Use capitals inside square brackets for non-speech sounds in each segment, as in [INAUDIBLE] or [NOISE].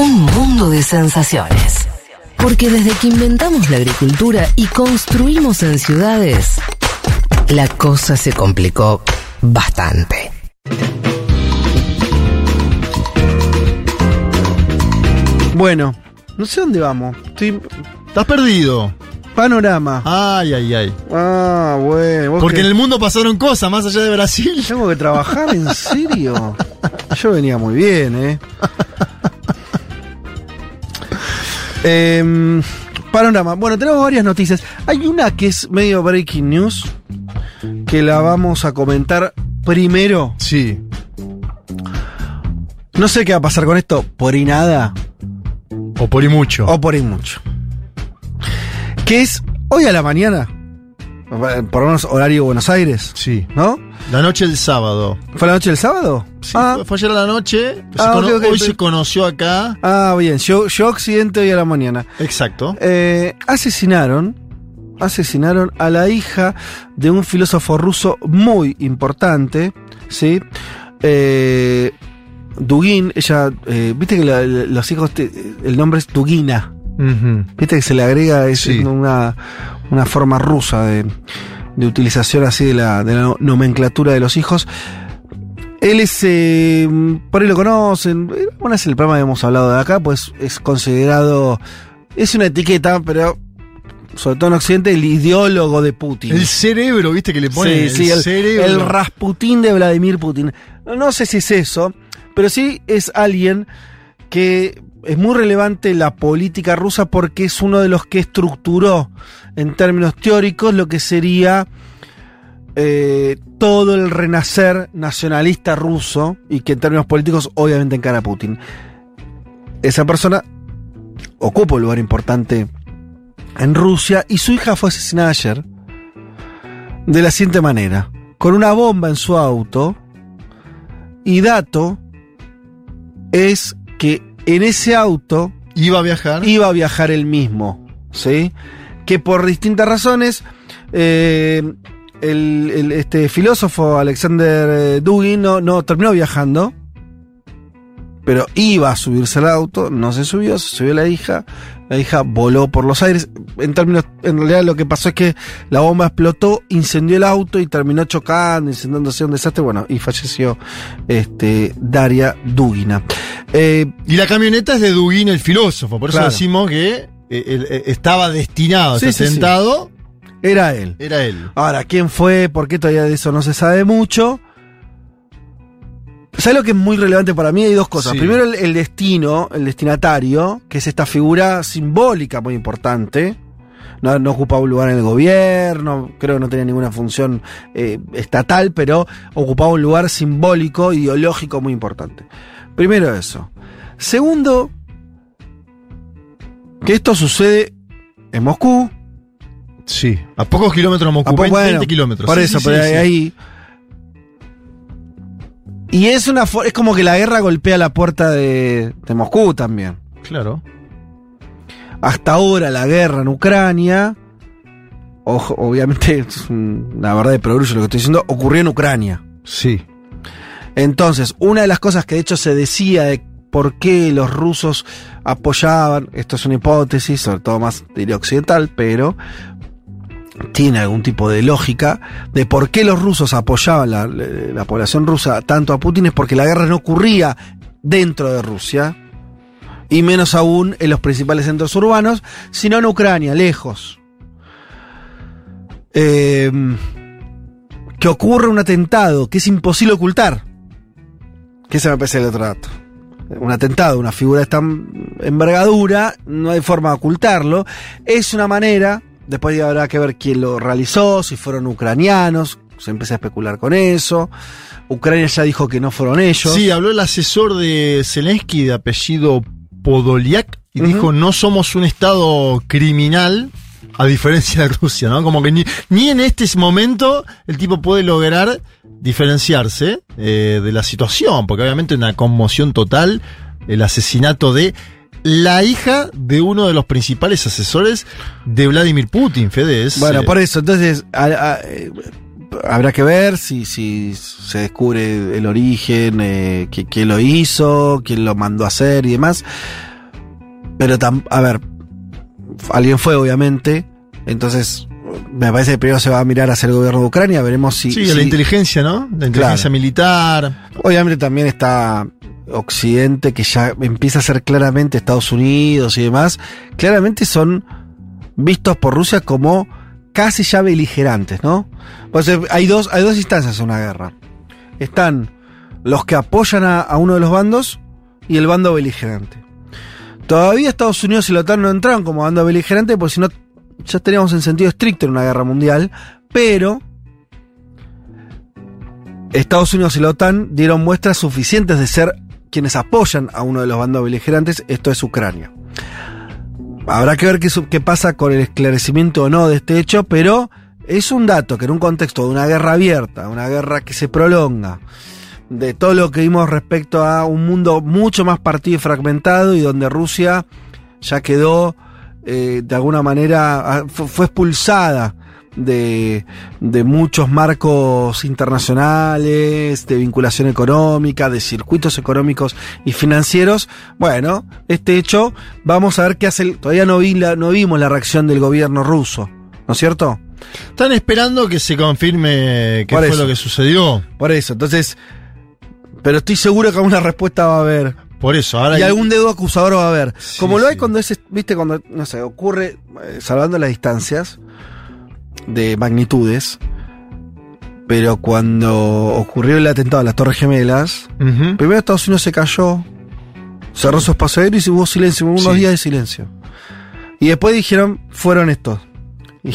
Un mundo de sensaciones. Porque desde que inventamos la agricultura y construimos en ciudades, la cosa se complicó bastante. Bueno, no sé dónde vamos. Estoy. Estás perdido. Panorama. Ay, ay, ay. Ah, bueno. Porque que- en el mundo pasaron cosas más allá de Brasil. Tengo que trabajar, ¿en serio? [LAUGHS] Yo venía muy bien, ¿eh? Em, panorama. Bueno, tenemos varias noticias. Hay una que es medio breaking news, que la vamos a comentar primero. Sí. No sé qué va a pasar con esto, por y nada, O por y mucho. o por y mucho. Que es hoy a la mañana, por lo menos horario Buenos Aires, Sí. ¿no? La noche del sábado. ¿Fue la noche del sábado? Sí, ah, fue, fue ayer a la noche. Se Ah, hoy se conoció acá. ah, bien, yo, yo accidente hoy a la mañana. Exacto. Eh, asesinaron, asesinaron a la hija de un filósofo ruso muy importante, ¿sí? Eh, Dugin, ella, eh, viste que la- la- los hijos, te- el nombre es Dugina, Ujú. viste que se le agrega es Sí. una, una forma rusa de, de utilización así de la, de la nomenclatura de los hijos. Él es, eh, por ahí lo conocen, bueno, es el programa que hemos hablado de acá, pues es considerado, es una etiqueta, pero sobre todo en Occidente, el ideólogo de Putin. El cerebro, viste que le pone. sí, sí, el, el, cerebro. el Rasputín de Vladimir Putin. No sé si es eso, pero sí es alguien que es muy relevante la política rusa porque es uno de los que estructuró en términos teóricos lo que sería eh, todo el renacer nacionalista ruso y que en términos políticos obviamente encara a Putin. Esa persona ocupa un lugar importante en Rusia y su hija fue asesinada ayer de la siguiente manera, con una bomba en su auto y dato es que en ese auto Iba a viajar. iba a viajar él mismo, ¿sí? Que por distintas razones, eh, el, el- este filósofo Alexander eh, Dugin no, no terminó viajando, pero iba a subirse al auto, no se subió, se subió la hija, la hija voló por los aires. En términos, en realidad lo que pasó es que la bomba explotó, incendió el auto y terminó chocando, incendiándose un desastre, bueno, y falleció este Daria Dugina. Eh, Y la camioneta es de Dugin, el filósofo. Por eso Claro. decimos que eh, eh, estaba destinado a Sí, sí, atentado. era él. Era él. Ahora, ¿quién fue? ¿Por qué todavía de eso no se sabe mucho? ¿Sabes lo que es muy relevante para mí? Hay dos cosas. Sí. Primero, el, el destino, el destinatario, que es esta figura simbólica muy importante. No, no ocupaba un lugar en el gobierno, creo que no tenía ninguna función eh, estatal, pero ocupaba un lugar simbólico, ideológico muy importante. Primero eso. Segundo, que esto sucede en Moscú, Sí. A pocos kilómetros de Moscú. Ah, pues, 20, bueno, 20 kilómetros. Por Sí, eso, sí, pero ahí- Y es una es como que la guerra golpea la puerta de, de Moscú también. Claro. Hasta ahora la guerra en Ucrania, ojo, obviamente es un- una verdad de progreso lo que estoy diciendo, ocurrió en Ucrania. Sí. Entonces, una de las cosas que de hecho se decía de por qué los rusos apoyaban, esto es una hipótesis, sobre todo más diría occidental, pero tiene algún tipo de lógica de por qué los rusos apoyaban la, la población rusa tanto a Putin es porque la guerra no ocurría dentro de Rusia y menos aún en los principales centros urbanos, sino en Ucrania, lejos. Eh, que ocurre un atentado que es imposible ocultar. Que ese me parece el otro dato. Un atentado, una figura de esta envergadura, no hay forma de ocultarlo. Es una manera, después habrá que ver quién lo realizó, si fueron ucranianos, se empieza a especular con eso. Ucrania ya dijo que no fueron ellos. Sí, habló el asesor de Zelensky de apellido Podoliak y dijo, no somos un estado criminal, a diferencia de Rusia, ¿no? Como que ni, ni en este momento el tipo puede lograr diferenciarse eh, de la situación, porque obviamente una conmoción total, el asesinato de la hija de uno de los principales asesores de Vladimir Putin, Fede. es, Bueno, eh, por eso, entonces a- a- eh, habrá que ver si, si se descubre el origen, eh, qui- quién lo hizo, quién lo mandó a hacer y demás. Pero, tam- a ver, alguien fue, obviamente. Entonces, me parece que primero se va a mirar hacia el gobierno de Ucrania. Veremos si. Sí, si- la inteligencia, ¿no? La inteligencia Claro. militar. Obviamente también está Occidente, que ya empieza a ser claramente Estados Unidos y demás. Claramente son vistos por Rusia como casi ya beligerantes, ¿no? O sea, hay dos, hay dos instancias en una guerra. Están los que apoyan a, a uno de los bandos y el bando beligerante. Todavía Estados Unidos y la OTAN no entraron como bando beligerante, porque si no, ya estaríamos en sentido estricto en una guerra mundial, pero Estados Unidos y la OTAN dieron muestras suficientes de ser quienes apoyan a uno de los bandos beligerantes, esto es Ucrania. Habrá que ver qué, pasa con el esclarecimiento o no de este hecho, pero es un dato que en un contexto de una guerra abierta, una guerra que se prolonga, de todo lo que vimos respecto a un mundo mucho más partido y fragmentado y donde Rusia ya quedó eh, de alguna manera, fu- fue expulsada de, de muchos marcos internacionales, de vinculación económica, de circuitos económicos y financieros. Bueno, este hecho, vamos a ver qué hace. el- todavía no, vi la, no vimos la reacción del gobierno ruso, ¿no es cierto? Están esperando que se confirme qué fue eso. lo que sucedió. Por eso, entonces, pero estoy seguro que alguna respuesta va a haber. Por eso, ahora Y hay- algún dedo acusador va a haber. Sí, Como lo hay cuando es, viste, cuando, no sé, ocurre, eh, salvando las distancias de magnitudes, pero cuando ocurrió el atentado a las Torres Gemelas, primero Estados Unidos se cayó, cerró sus pasos aéreos y hubo silencio, hubo unos Sí. días de silencio. Y después dijeron, fueron estos. Y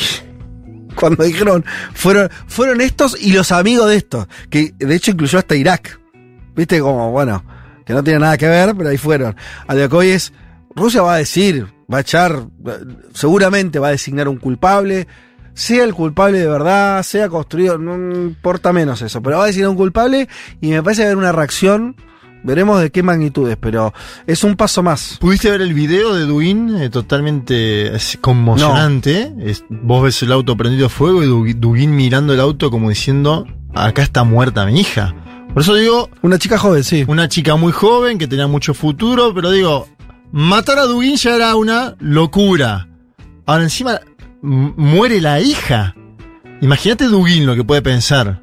[LAUGHS] cuando dijeron, fueron, fueron estos y los amigos de estos, que de hecho incluyó hasta Irak. Viste, como, bueno, que no tiene nada que ver, pero ahí fueron. A lo que hoy es, Rusia va a decir, va a echar, seguramente va a designar un culpable, sea el culpable de verdad, sea construido, no importa menos eso, pero va a designar un culpable y me parece haber una reacción, veremos de qué magnitudes, pero es un paso más. ¿Pudiste ver el video de Dugin? Eh, totalmente es conmocionante. Es- vos ves el auto prendido a fuego y Du- Dugin mirando el auto como diciendo, acá está muerta mi hija. Por eso digo, Una chica joven, sí. una chica muy joven que tenía mucho futuro, pero digo, matar a Dugin ya era una locura. Ahora encima muere la hija. Imagínate Dugin lo que puede pensar.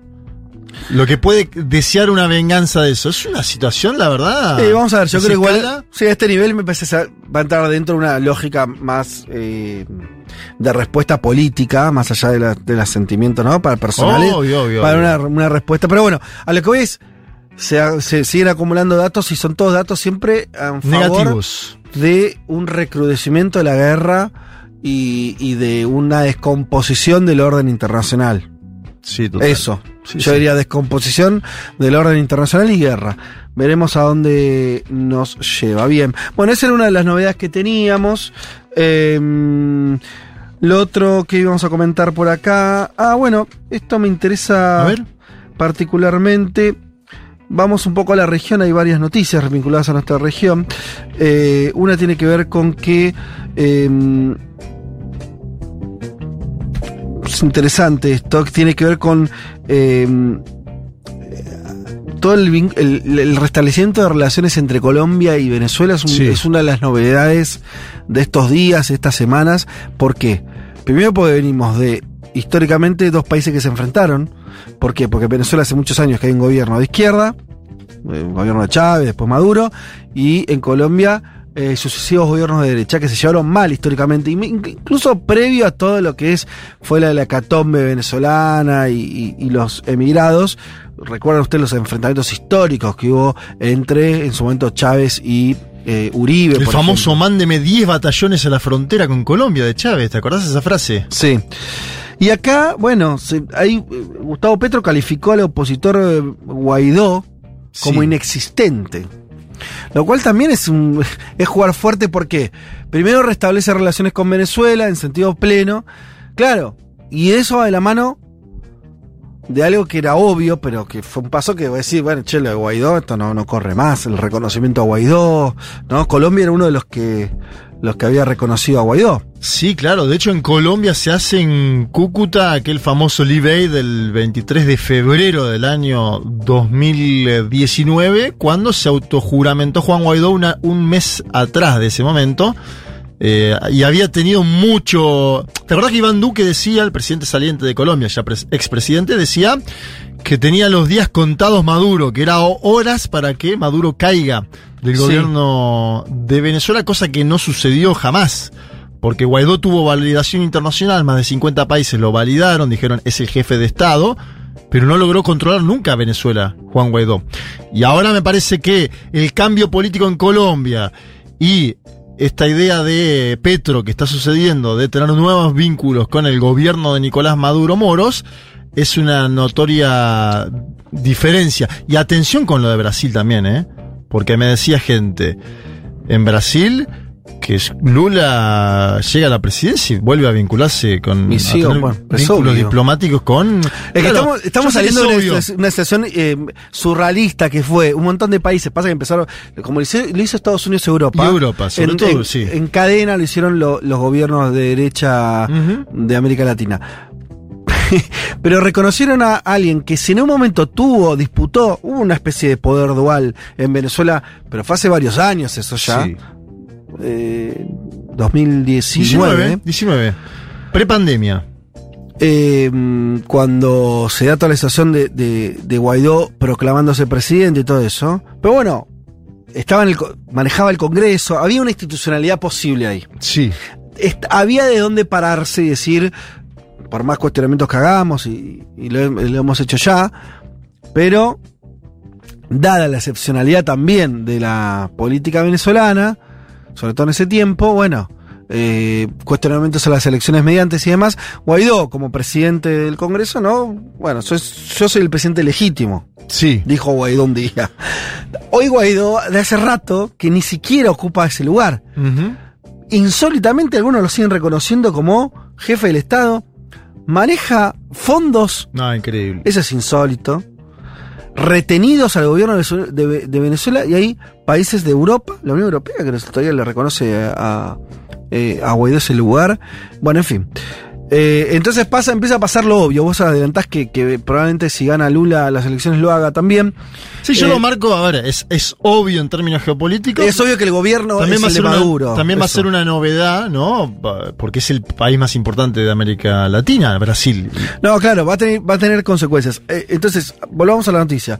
Lo que puede desear una venganza de eso. Es una situación, la verdad. Sí, vamos a ver, yo ¿se creo igual. Sí, a este nivel me parece que va a entrar dentro de una lógica más eh, de respuesta política, más allá de, la- de los sentimientos, ¿no? Para personales. Obvio, obvio, para obvio. una, una respuesta. Pero bueno, a lo que voy es. Se, se siguen acumulando datos y son todos datos siempre en favor Negativos. de un recrudecimiento de la guerra y, y de una descomposición del orden internacional. Sí, total. Eso. Sí, Yo sí. diría descomposición del orden internacional y guerra. Veremos a dónde nos lleva. Bien. Bueno, esa era una de las novedades que teníamos. Eh, lo otro que íbamos a comentar por acá. Ah, bueno, esto me interesa A ver. particularmente. Vamos un poco a la región, hay varias noticias vinculadas a nuestra región. Eh, una tiene que ver con que eh, es interesante esto, tiene que ver con eh, todo el, el- el restablecimiento de relaciones entre Colombia y Venezuela es, un- Sí. es una de las novedades de estos días, estas semanas. ¿Por qué? Primero porque venimos de históricamente dos países que se enfrentaron. ¿Por qué? Porque Venezuela hace muchos años que hay un gobierno de izquierda, eh, un gobierno de Chávez, después Maduro, y en Colombia eh, sucesivos gobiernos de derecha que se llevaron mal históricamente, incluso previo a todo lo que es fue la de la catombe venezolana y, y- y los emigrados. Recuerdan ustedes los enfrentamientos históricos que hubo entre, en su momento, Chávez y eh, Uribe. El por famoso ejemplo. mándeme 10 batallones a la frontera con Colombia de Chávez, ¿te acordás de esa frase? Sí. Y acá, bueno, se- ahí eh, Gustavo Petro calificó al opositor eh, Guaidó como Sí. inexistente. Lo cual también es, un, [LAUGHS] es jugar fuerte porque primero restablece relaciones con Venezuela en sentido pleno. Claro, y eso va de la mano de algo que era obvio, pero que fue un paso que voy a decir, bueno, che, lo de Guaidó, esto no, no corre más, el reconocimiento a Guaidó, ¿no? Colombia era uno de los que los que había reconocido a Guaidó. Sí, claro. De hecho, en Colombia se hace en Cúcuta aquel famoso Live del 23 de febrero del año 2019, cuando se autojuramentó Juan Guaidó una- un mes atrás de ese momento. Eh, y había tenido mucho. ¿Te acordás que Iván Duque decía, el presidente saliente de Colombia, ya pres- expresidente, decía que tenía los días contados Maduro, que era ho- horas para que Maduro caiga del Sí. gobierno de Venezuela, cosa que no sucedió jamás. Porque Guaidó tuvo validación internacional, más de 50 países lo validaron, dijeron es el jefe de Estado, pero no logró controlar nunca a Venezuela, Juan Guaidó. Y ahora me parece que el cambio político en Colombia y esta idea de Petro que está sucediendo de tener nuevos vínculos con el gobierno de Nicolás Maduro Moros es una notoria diferencia. Y atención con lo de Brasil también, ¿eh? Porque me decía gente en Brasil que Lula llega a la presidencia y vuelve a vincularse con a sí, tener bueno, vínculos diplomáticos con Es que Claro, estamos, saliendo de una, una situación eh, surrealista que fue un montón de países. Pasa que empezaron, como lo hizo, lo hizo Estados Unidos Europa. Y Europa, sobre en, todo, en- sí. En cadena lo hicieron lo- los gobiernos de derecha de América Latina. [LAUGHS] Pero reconocieron a alguien que si en un momento tuvo, disputó, hubo una especie de poder dual en Venezuela, pero fue hace varios años eso ya. Sí. Eh, 2019. 19, 19. Prepandemia. eh, cuando se da toda la situación de, de- de Guaidó proclamándose presidente y todo eso. Pero bueno, estaba en el, manejaba el Congreso, había una institucionalidad posible ahí. Sí. Est- había de dónde pararse y decir, por más cuestionamientos que hagamos, y, y lo, he- lo hemos hecho ya, pero dada la excepcionalidad también de la política venezolana, sobre todo en ese tiempo, bueno, eh, cuestionamientos a las elecciones mediantes y demás, Guaidó como presidente del Congreso, no, bueno, yo, yo soy el presidente legítimo, Sí. dijo Guaidó un día. Hoy Guaidó, de hace rato, que ni siquiera ocupa ese lugar insólitamente algunos lo siguen reconociendo como jefe del Estado, maneja fondos, No, increíble. eso es insólito, retenidos al gobierno de, Venezuela- de- de Venezuela y hay países de Europa, la Unión Europea, que todavía le reconoce a, eh, a Guaidó ese lugar. Bueno, en fin. Eh, entonces pasa, empieza a pasar lo obvio. Vos adelantás que, que probablemente si gana Lula las elecciones lo haga también. Sí, yo Eh, lo marco, a ver, es, es obvio en términos geopolíticos. Es obvio que el gobierno también es va a ser una, Maduro. también va a ser una novedad, ¿no? Porque es el país más importante de América Latina, Brasil. No, claro, va a tener, va a tener consecuencias. Eh, entonces, volvamos a la noticia.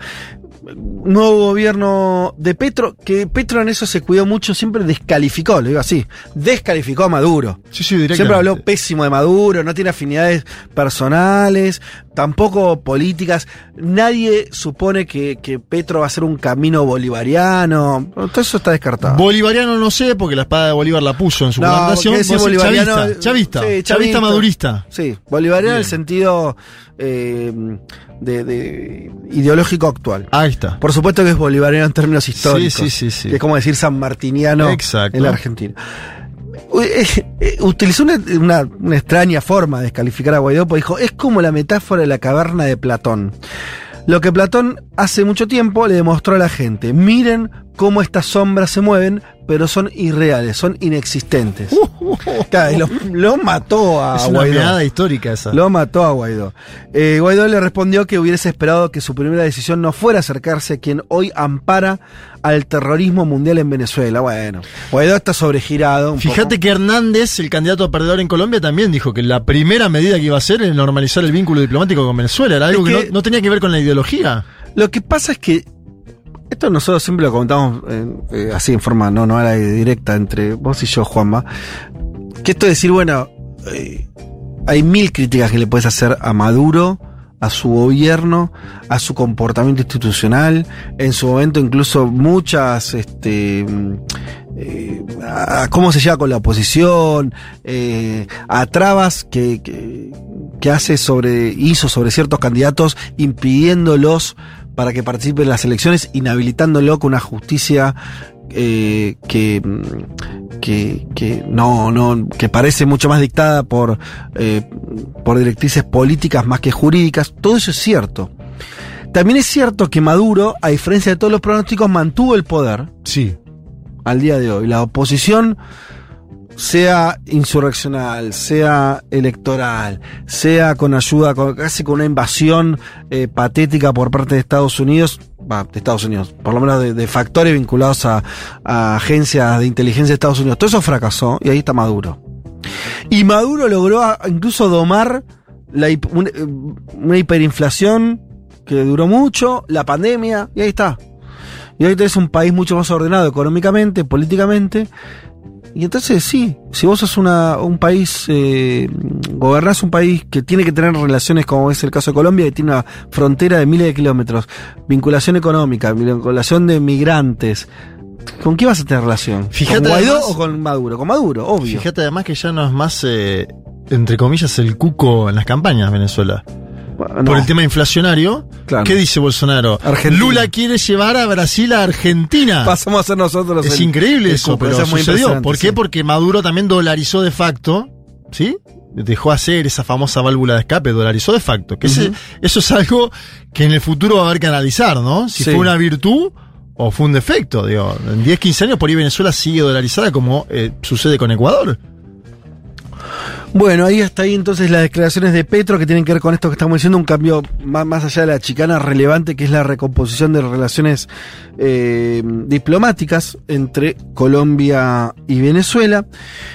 Nuevo gobierno de Petro, que Petro en eso se cuidó mucho, siempre descalificó, lo digo así, descalificó a Maduro. Sí, sí. Siempre habló pésimo de Maduro, no tiene afinidades personales, tampoco políticas. Nadie supone que, que Petro va a hacer un camino bolivariano. Todo eso está descartado. Bolivariano no sé, porque la espada de Bolívar la puso en su No, decís bolivariano- Chavista, chavista, Sí, chavista chavista. madurista. Sí, bolivariano en el sentido eh, de, de ideológico actual. Ahí está. Por supuesto que es bolivariano en términos históricos. Sí, sí, sí, sí. que es como decir San Martiniano Exacto. en la Argentina. Eh, eh, Utilizó una, una- una extraña forma de descalificar a Guaidó, porque dijo, es como la metáfora de la caverna de Platón. Lo que Platón hace mucho tiempo le demostró a la gente, miren cómo estas sombras se mueven, pero son irreales, son inexistentes. [LAUGHS] Claro, y lo, lo mató a es una Guaidó. meada histórica esa. Lo mató a Guaidó. Eh, Guaidó le respondió que hubiese esperado que su primera decisión no fuera acercarse a quien hoy ampara al terrorismo mundial en Venezuela. Bueno, Guaidó está sobregirado. un Fíjate poco. que Hernández, el candidato a perdedor en Colombia, también dijo que la primera medida que iba a hacer era normalizar el vínculo diplomático con Venezuela. Era algo Es que, que- no, no tenía que ver con la ideología. Lo que pasa es que esto nosotros siempre lo comentamos en- eh, así en forma no, no era directa entre vos y yo, Juanma. Que esto de decir, bueno, eh, hay mil críticas que le puedes hacer a Maduro, a su gobierno, a su comportamiento institucional, en su momento incluso muchas, este, mm, eh, a cómo se lleva con la oposición, eh, a trabas que, que, que hace sobre, hizo sobre ciertos candidatos, impidiéndolos para que participen en las elecciones, inhabilitándolo con una justicia eh, que, mm, que, que no, no, que parece mucho más dictada por, eh, por directrices políticas más que jurídicas. Todo eso es cierto. También es cierto que Maduro, a diferencia de todos los pronósticos, mantuvo el poder Sí. al día de hoy. La oposición sea insurreccional, sea electoral, sea con ayuda, casi con una invasión eh, patética por parte de Estados Unidos, va, de Estados Unidos, por lo menos de, factores vinculados a, agencias de inteligencia de Estados Unidos, todo eso fracasó y ahí está Maduro. Y Maduro logró incluso domar la, hip- un- eh, una hiperinflación que duró mucho, la pandemia, y ahí está. Y hoy tenés un país mucho más ordenado económicamente, políticamente. Y entonces sí, si vos sos una, un país, eh, gobernás un país que tiene que tener relaciones como es el caso de Colombia, que tiene una frontera de miles de kilómetros, vinculación económica, vinculación de migrantes, ¿con qué vas a tener relación? Fíjate ¿Con Guaidó además- o con Maduro? Con Maduro, obvio. Fíjate además que ya no es más, eh, entre comillas, el cuco en las campañas Venezuela. Por el tema inflacionario. Claro. ¿Qué dice Bolsonaro? Argentina. Lula quiere llevar a Brasil a Argentina. Pasamos a ser nosotros Es el- increíble el eso, pero es muy sucedió. ¿Por qué? sí. Porque Maduro también dolarizó de facto, ¿sí? Dejó hacer esa famosa válvula de escape, dolarizó de facto. Que ese- eso es algo que en el futuro va a haber que analizar, ¿no? Si Sí. fue una virtud o fue un defecto. Digo, en 10, 15 años por ahí Venezuela sigue dolarizada como eh, sucede con Ecuador. Bueno, ahí está ahí entonces las declaraciones de Petro que tienen que ver con esto que estamos diciendo, un cambio más, más allá de la chicana relevante que es la recomposición de relaciones eh, diplomáticas entre Colombia y Venezuela.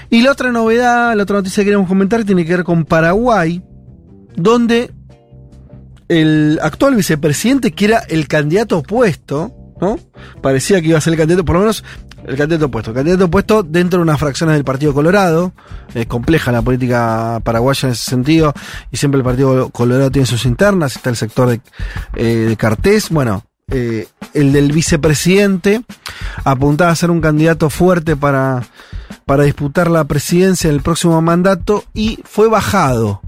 Y la otra novedad, la otra noticia que queremos comentar tiene que ver con Paraguay, donde el actual vicepresidente, que era el candidato opuesto, ¿no? Parecía que iba a ser el candidato, por lo menos el candidato opuesto. El candidato opuesto dentro de unas fracciones del Partido Colorado. Es compleja la política paraguaya en ese sentido. Y siempre el Partido Colorado tiene sus internas. Está el sector de, eh, de Cartés. Bueno, eh, el del vicepresidente apuntaba a ser un candidato fuerte para, para disputar la presidencia en el próximo mandato y fue bajado.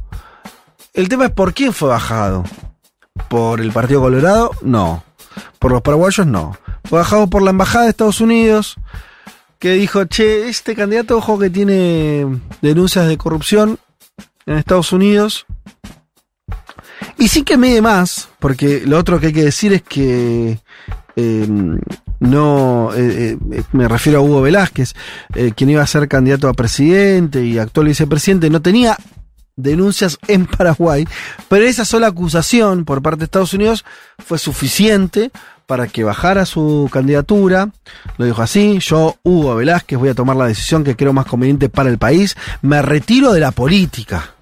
El tema es por quién fue bajado. ¿Por el Partido Colorado? No. Por los paraguayos no. Fue bajado por la Embajada de Estados Unidos, que dijo, che, este candidato, ojo que tiene denuncias de corrupción en Estados Unidos. Y sí que mide más, porque lo otro que hay que decir es que eh, no, eh, eh, me refiero a Hugo Velázquez, eh, quien iba a ser candidato a presidente y actual vicepresidente, no tenía denuncias en Paraguay, pero esa sola acusación por parte de Estados Unidos fue suficiente para que bajara su candidatura. Lo dijo así, yo, Hugo Velázquez, voy a tomar la decisión que creo más conveniente para el país, me retiro de la política.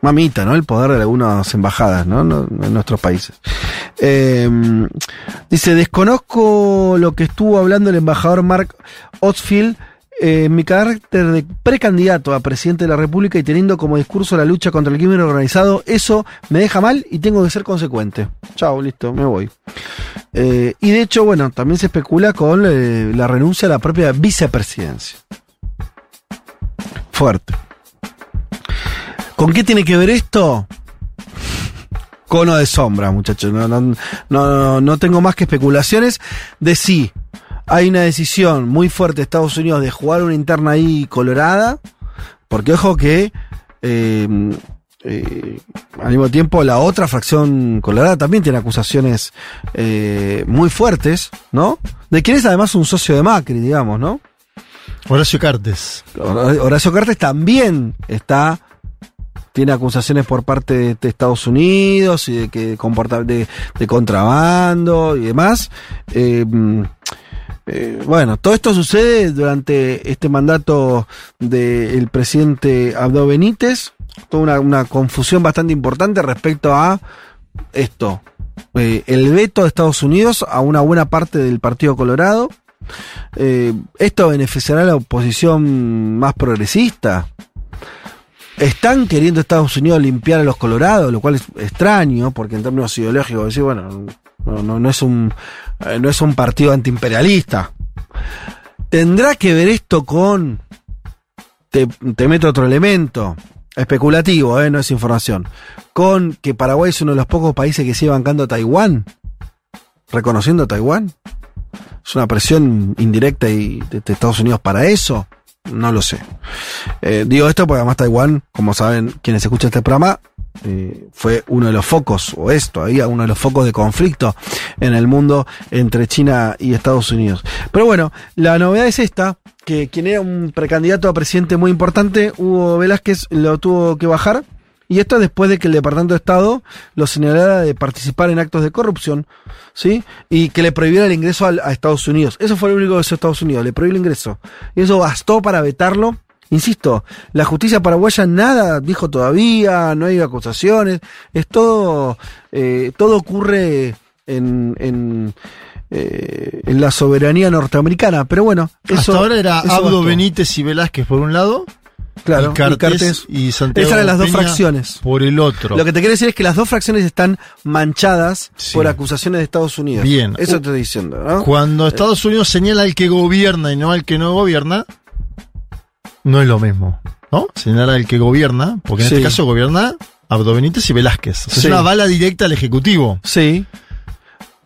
Mamita, ¿no? El poder de algunas embajadas, ¿no? En nuestros países. Eh, dice, desconozco lo que estuvo hablando el embajador Mark Otsfield eh, mi carácter de precandidato a presidente de la República y teniendo como discurso la lucha contra el crimen organizado, eso me deja mal y tengo que ser consecuente. Chao, listo, me voy. Eh, y de hecho, bueno, también se especula con eh, la renuncia a la propia vicepresidencia. Fuerte. ¿Con qué tiene que ver esto? Cono de sombra, muchachos. No, no, tengo más que especulaciones de si hay una decisión muy fuerte de Estados Unidos de jugar una interna ahí colorada. Porque ojo que eh, eh, al mismo tiempo la otra fracción colorada también tiene acusaciones eh, muy fuertes, ¿no? De quien es además un socio de Macri, digamos, ¿no? Horacio Cartes. Hor- Horacio Cartes también está tiene acusaciones por parte de, Estados Unidos y de que de, de contrabando y demás. Eh, eh, bueno, todo esto sucede durante este mandato del presidente Abdo Benítez. Toda una, una confusión bastante importante respecto a esto. Eh, el veto de Estados Unidos a una buena parte del Partido Colorado. Eh, ¿Esto beneficiará a la oposición más progresista? Están queriendo Estados Unidos limpiar a los colorados, lo cual es extraño, porque en términos ideológicos, decir, bueno, no, no, no es un, eh, no es un partido antiimperialista. ¿Tendrá que ver esto con, te, meto otro elemento, especulativo, eh, no es información, con que Paraguay es uno de los pocos países que sigue bancando a Taiwán? ¿Reconociendo a Taiwán? ¿Es una presión indirecta y de, de Estados Unidos para eso? No lo sé. Eh, digo esto porque además Taiwán, como saben quienes escuchan este programa, eh, fue uno de los focos, o es todavía uno de los focos de conflicto en el mundo entre China y Estados Unidos. Pero bueno, la novedad es esta, que quien era un precandidato a presidente muy importante, Hugo Velázquez, lo tuvo que bajar. Y esto después de que el Departamento de Estado lo señalara de participar en actos de corrupción, ¿sí? Y que le prohibiera el ingreso al- a, Estados Unidos. Eso fue lo único que hizo Estados Unidos, le prohibió el ingreso. Y eso bastó para vetarlo. Insisto, la justicia paraguaya nada dijo todavía, no hay acusaciones, es todo, eh, todo ocurre en, en, eh, en la soberanía norteamericana. Pero bueno, eso. Hasta ahora era Abdo bastó. Benítez y Velázquez por un lado, Claro, y Cartes y, Santiago Esas eran las dos Peña fracciones. por el otro. Lo que te quiero decir es que las dos fracciones están manchadas Sí. por acusaciones de Estados Unidos. Bien. Eso te estoy diciendo, ¿no? Cuando Estados Unidos señala al que gobierna y no al que no gobierna, no es lo mismo, ¿no? Señala al que gobierna, porque en Sí. este caso gobierna Abdo Benítez y Velázquez. O sea, Sí. Es una bala directa al Ejecutivo. Sí,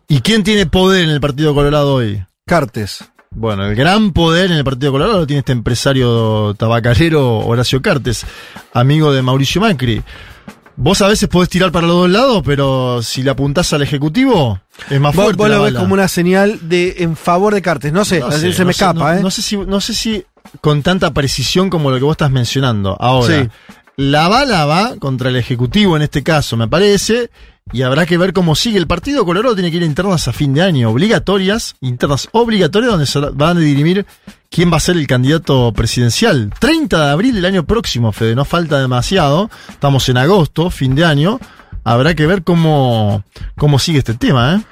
¿Y quién tiene poder en el Partido Colorado hoy? Cartes. Bueno, el gran poder en el Partido Colorado lo tiene este empresario tabacalero Horacio Cartes, amigo de Mauricio Macri. Vos a veces podés tirar para los dos lados, pero si le apuntás al Ejecutivo, es más Vos, fuerte. vos la lo ves como una señal de en favor de Cartes. No sé, No así sé, se no me sé, escapa, no, ¿eh? No sé si, no sé si con tanta precisión como lo que vos estás mencionando. Ahora, Sí. la bala va contra el Ejecutivo en este caso, me parece, y habrá que ver cómo sigue. El Partido Colorado tiene que ir a internas a fin de año, obligatorias, internas obligatorias, donde se van a dirimir quién va a ser el candidato presidencial. 30 de abril del año próximo, Fede, no falta demasiado. Estamos en agosto, fin de año. Habrá que ver cómo, cómo sigue este tema, ¿eh?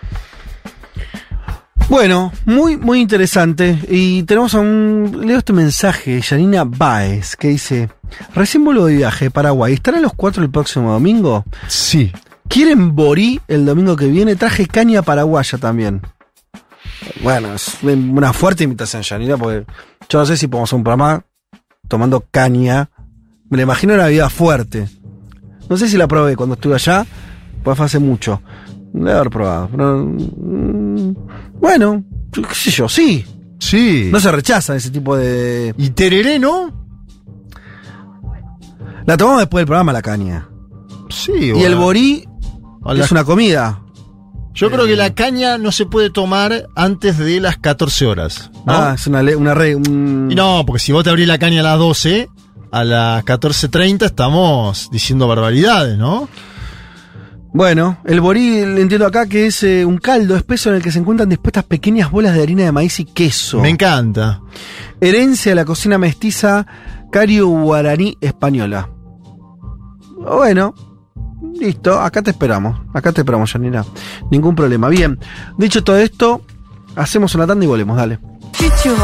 Bueno, muy, muy interesante. Y tenemos a un. Leo este mensaje, Janina Baez, que dice: Recién vuelvo de viaje, Paraguay. ¿Estarán los cuatro el próximo domingo? Sí. ¿Quieren Borí el domingo que viene? Traje caña paraguaya también. Bueno, es una fuerte invitación, Janina, porque yo no sé si podemos hacer un programa tomando caña. Me la imagino una vida fuerte. No sé si la probé cuando estuve allá, pues fue hace mucho. No debe haber probado. pero, mm, bueno, qué sé yo, sí. Sí. No se rechaza ese tipo de. Y Tereré, ¿no? La tomamos después del programa, la caña. Sí, Y bueno. el borí la- es una comida. Yo creo que la caña no se puede tomar antes de las 14 horas. ¿no? Ah, es una, una re. un- Y no, porque si vos te abrís la caña a las 12, a las 14.30 estamos diciendo barbaridades, ¿no? Bueno, el borí, entiendo acá que es eh, un caldo espeso en el que se encuentran dispuestas pequeñas bolas de harina de maíz y queso. Me encanta. Herencia de la cocina mestiza cario-guaraní española. Bueno, listo, acá te esperamos. Acá te esperamos, Janina. Ningún problema. Bien, dicho todo esto, hacemos una tanda y volvemos, dale. Future